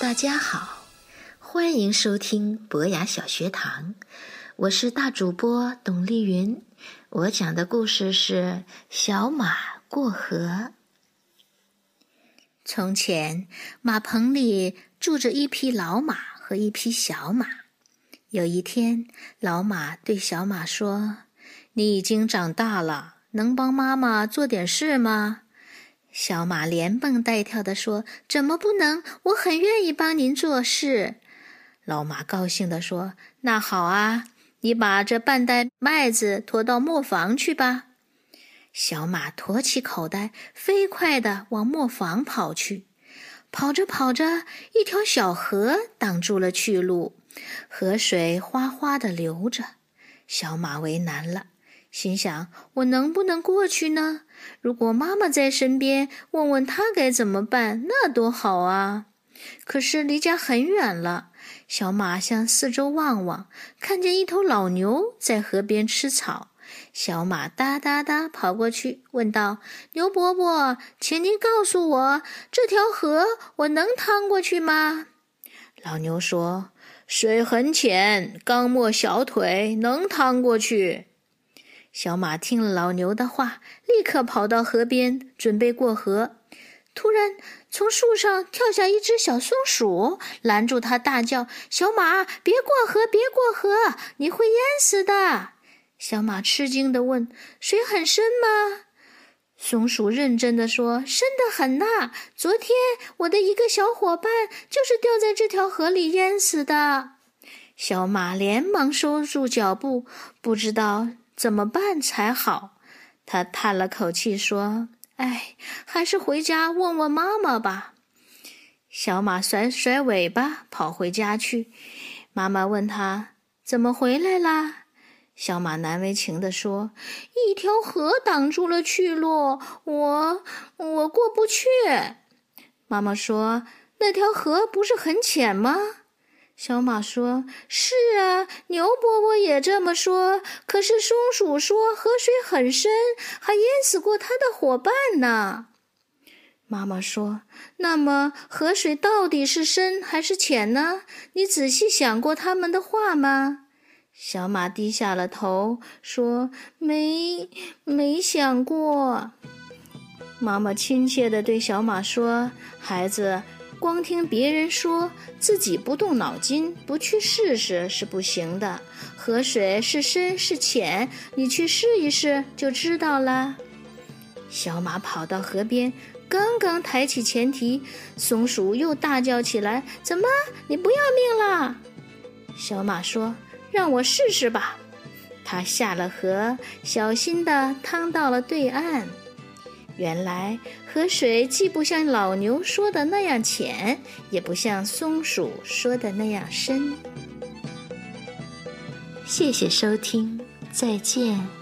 大家好，欢迎收听博雅小学堂，我是大主播董丽云。我讲的故事是《小马过河》。从前，马棚里住着一匹老马和一匹小马。有一天，老马对小马说：“你已经长大了，能帮妈妈做点事吗？”小马连蹦带跳地说：“怎么不能？我很愿意帮您做事。”老马高兴地说：“那好啊，你把这半袋麦子驮到磨坊去吧。”小马驮起口袋，飞快地往磨坊跑去。跑着跑着，一条小河挡住了去路，河水哗哗地流着。小马为难了。心想：我能不能过去呢？如果妈妈在身边，问问她该怎么办，那多好啊！可是离家很远了。小马向四周望望，看见一头老牛在河边吃草。小马哒哒哒跑过去，问道：“牛伯伯，请您告诉我，这条河我能趟过去吗？”老牛说：“水很浅，刚没小腿，能趟过去。”小马听了老牛的话，立刻跑到河边，准备过河。突然，从树上跳下一只小松鼠，拦住他，大叫：“小马，别过河，别过河，你会淹死的！”小马吃惊地问：“水很深吗？”松鼠认真地说：“深得很呐！昨天我的一个小伙伴就是掉在这条河里淹死的。”小马连忙收住脚步，不知道。怎么办才好？他叹了口气说：“哎，还是回家问问妈妈吧。”小马甩甩尾巴跑回家去。妈妈问他：“怎么回来啦？”小马难为情地说：“一条河挡住了去路，我我过不去。”妈妈说：“那条河不是很浅吗？”小马说：“是啊，牛伯伯也这么说。可是松鼠说河水很深，还淹死过他的伙伴呢。”妈妈说：“那么河水到底是深还是浅呢？你仔细想过他们的话吗？”小马低下了头说：“没，没想过。”妈妈亲切地对小马说：“孩子。”光听别人说，自己不动脑筋，不去试试是不行的。河水是深是浅，你去试一试就知道了。小马跑到河边，刚刚抬起前蹄，松鼠又大叫起来：“怎么，你不要命了？”小马说：“让我试试吧。”他下了河，小心地趟到了对岸。原来河水既不像老牛说的那样浅，也不像松鼠说的那样深。谢谢收听，再见。